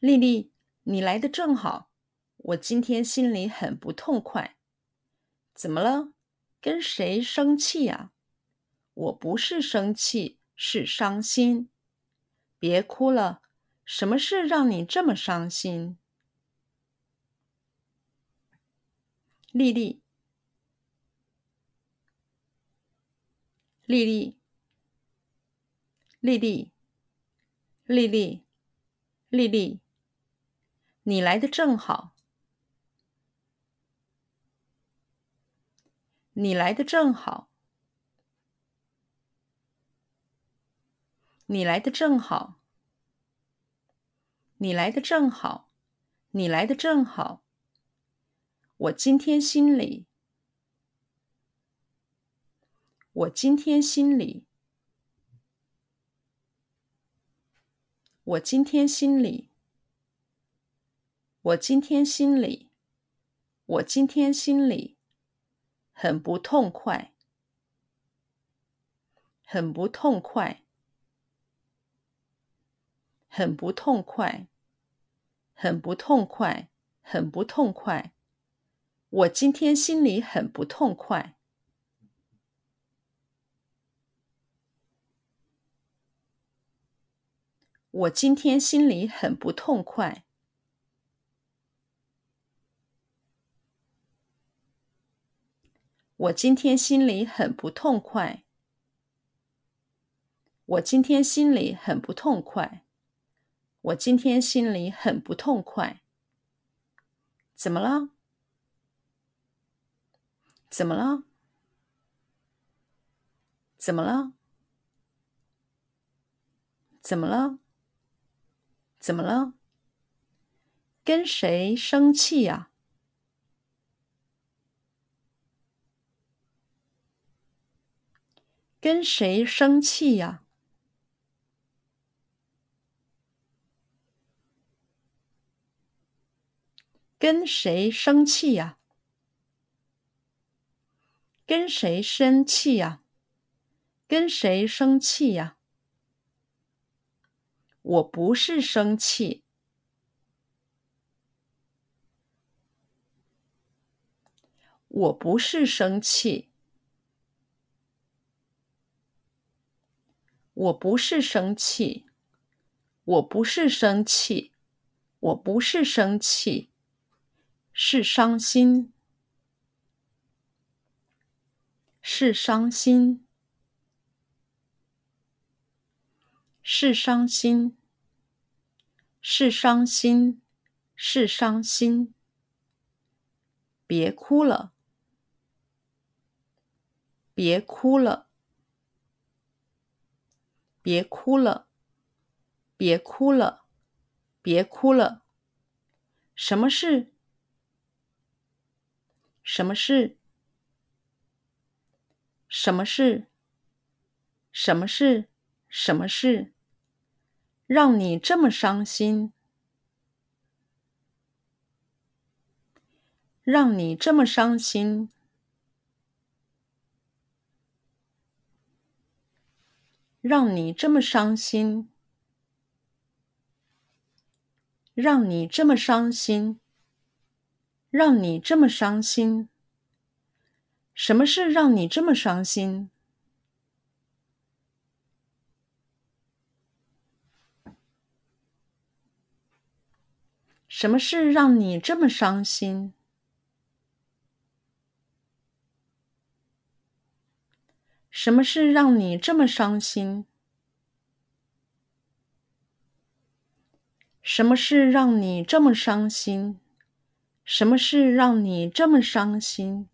丽丽，你来得正好，我今天心里很不痛快。怎么了？跟谁生气呀？我不是生气，是伤心。别哭了，什么事让你这么伤心？丽丽，丽丽，丽丽，丽丽，丽丽，你来得正好。你来得正好，你来得正好，你来得正好，你来得正好。我今天心里，我今天心里，我今天心里，我今天心里，我今天心里。很不痛快，很不痛快，很不痛快，很不痛快，很不痛快。我今天心里很不痛快。我今天心里很不痛快。我今天心里很不痛快。我今天心里很不痛快。我今天心里很不痛快。怎么了？怎么了？怎么了？怎么了？怎么了？跟谁生气呀？跟谁生气呀？跟谁生气呀？跟谁生气呀？跟谁生气呀？我不是生气，我不是生气。我不是生气，我不是生气，我不是生气，是伤心，是伤心，是伤心，是伤心，是伤心。别哭了，别哭了。别哭了，别哭了，别哭了。什么事？什么事？什么事？什么事？什么事？让你这么伤心？让你这么伤心？让你这么伤心，让你这么伤心，让你这么伤心。什么事让你这么伤心？什么事让你这么伤心？什么事让你这么伤心？什么事让你这么伤心？什么事让你这么伤心？